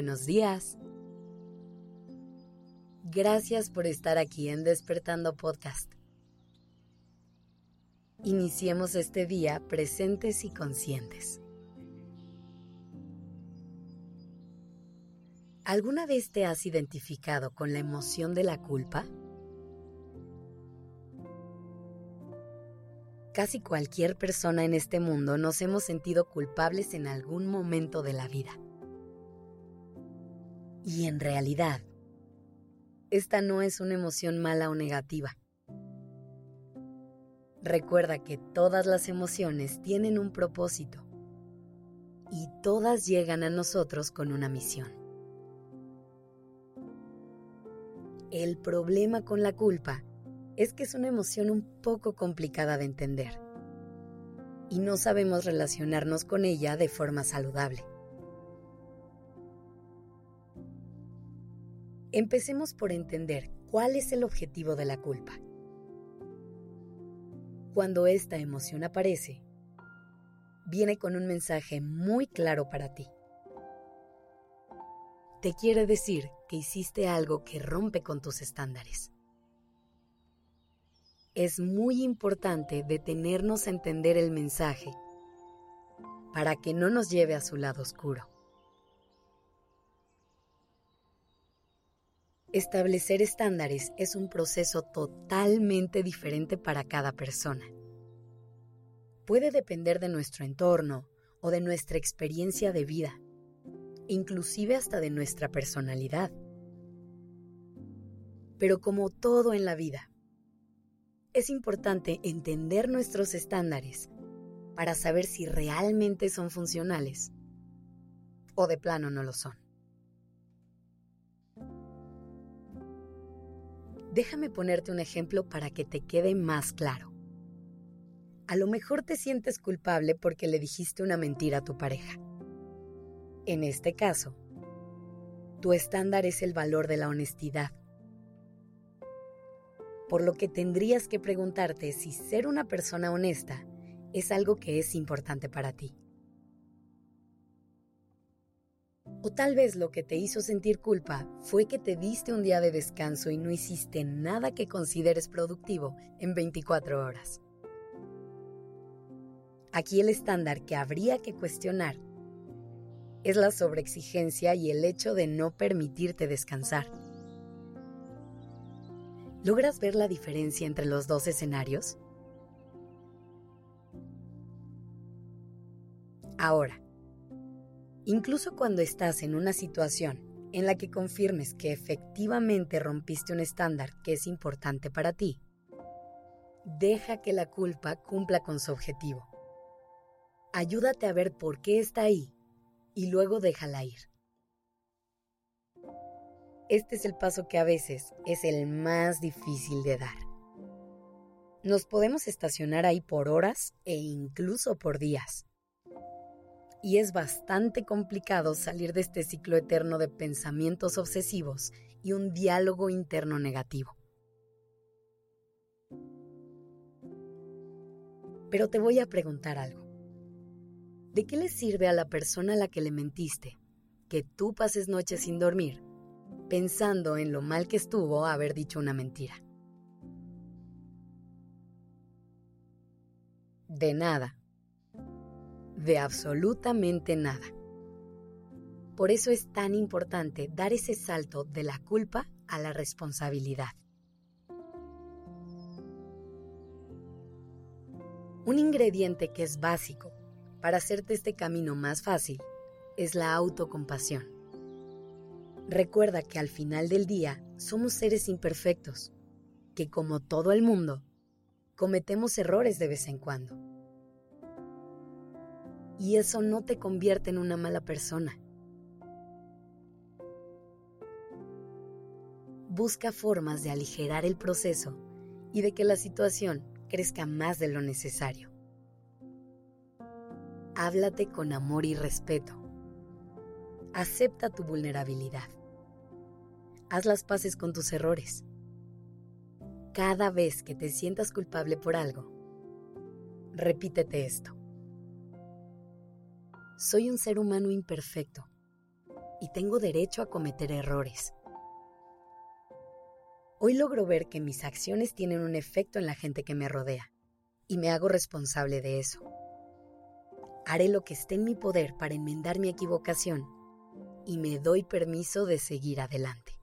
buenos días. Gracias por estar aquí en Despertando Podcast. Iniciemos este día presentes y conscientes. ¿Alguna vez te has identificado con la emoción de la culpa? Casi cualquier persona en este mundo nos hemos sentido culpables en algún momento de la vida. Y en realidad, esta no es una emoción mala o negativa. Recuerda que todas las emociones tienen un propósito y todas llegan a nosotros con una misión. El problema con la culpa es que es una emoción un poco complicada de entender y no sabemos relacionarnos con ella de forma saludable. Empecemos por entender cuál es el objetivo de la culpa. Cuando esta emoción aparece, viene con un mensaje muy claro para ti. Te quiere decir que hiciste algo que rompe con tus estándares. Es muy importante detenernos a entender el mensaje para que no nos lleve a su lado oscuro. Establecer estándares es un proceso totalmente diferente para cada persona. Puede depender de nuestro entorno o de nuestra experiencia de vida, inclusive hasta de nuestra personalidad. Pero como todo en la vida, es importante entender nuestros estándares para saber si realmente son funcionales o de plano no lo son. Déjame ponerte un ejemplo para que te quede más claro. A lo mejor te sientes culpable porque le dijiste una mentira a tu pareja. En este caso, tu estándar es el valor de la honestidad. Por lo que tendrías que preguntarte si ser una persona honesta es algo que es importante para ti. O tal vez lo que te hizo sentir culpa fue que te diste un día de descanso y no hiciste nada que consideres productivo en 24 horas. Aquí el estándar que habría que cuestionar es la sobreexigencia y el hecho de no permitirte descansar. ¿Logras ver la diferencia entre los dos escenarios? Ahora, Incluso cuando estás en una situación en la que confirmes que efectivamente rompiste un estándar que es importante para ti, deja que la culpa cumpla con su objetivo. Ayúdate a ver por qué está ahí y luego déjala ir. Este es el paso que a veces es el más difícil de dar. Nos podemos estacionar ahí por horas e incluso por días y es bastante complicado salir de este ciclo eterno de pensamientos obsesivos y un diálogo interno negativo. Pero te voy a preguntar algo. ¿De qué le sirve a la persona a la que le mentiste que tú pases noches sin dormir pensando en lo mal que estuvo haber dicho una mentira? De nada de absolutamente nada. Por eso es tan importante dar ese salto de la culpa a la responsabilidad. Un ingrediente que es básico para hacerte este camino más fácil es la autocompasión. Recuerda que al final del día somos seres imperfectos, que como todo el mundo, cometemos errores de vez en cuando y eso no te convierte en una mala persona. Busca formas de aligerar el proceso y de que la situación crezca más de lo necesario. Háblate con amor y respeto. Acepta tu vulnerabilidad. Haz las paces con tus errores. Cada vez que te sientas culpable por algo, repítete esto. Soy un ser humano imperfecto y tengo derecho a cometer errores. Hoy logro ver que mis acciones tienen un efecto en la gente que me rodea y me hago responsable de eso. Haré lo que esté en mi poder para enmendar mi equivocación y me doy permiso de seguir adelante.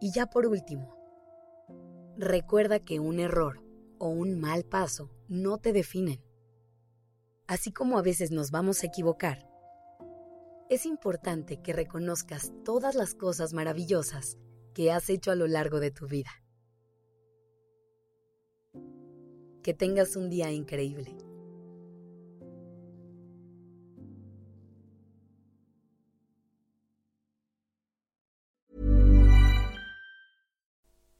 Y ya por último, recuerda que un error o un mal paso no te definen. Así como a veces nos vamos a equivocar, es importante que reconozcas todas las cosas maravillosas que has hecho a lo largo de tu vida. Que tengas un día increíble.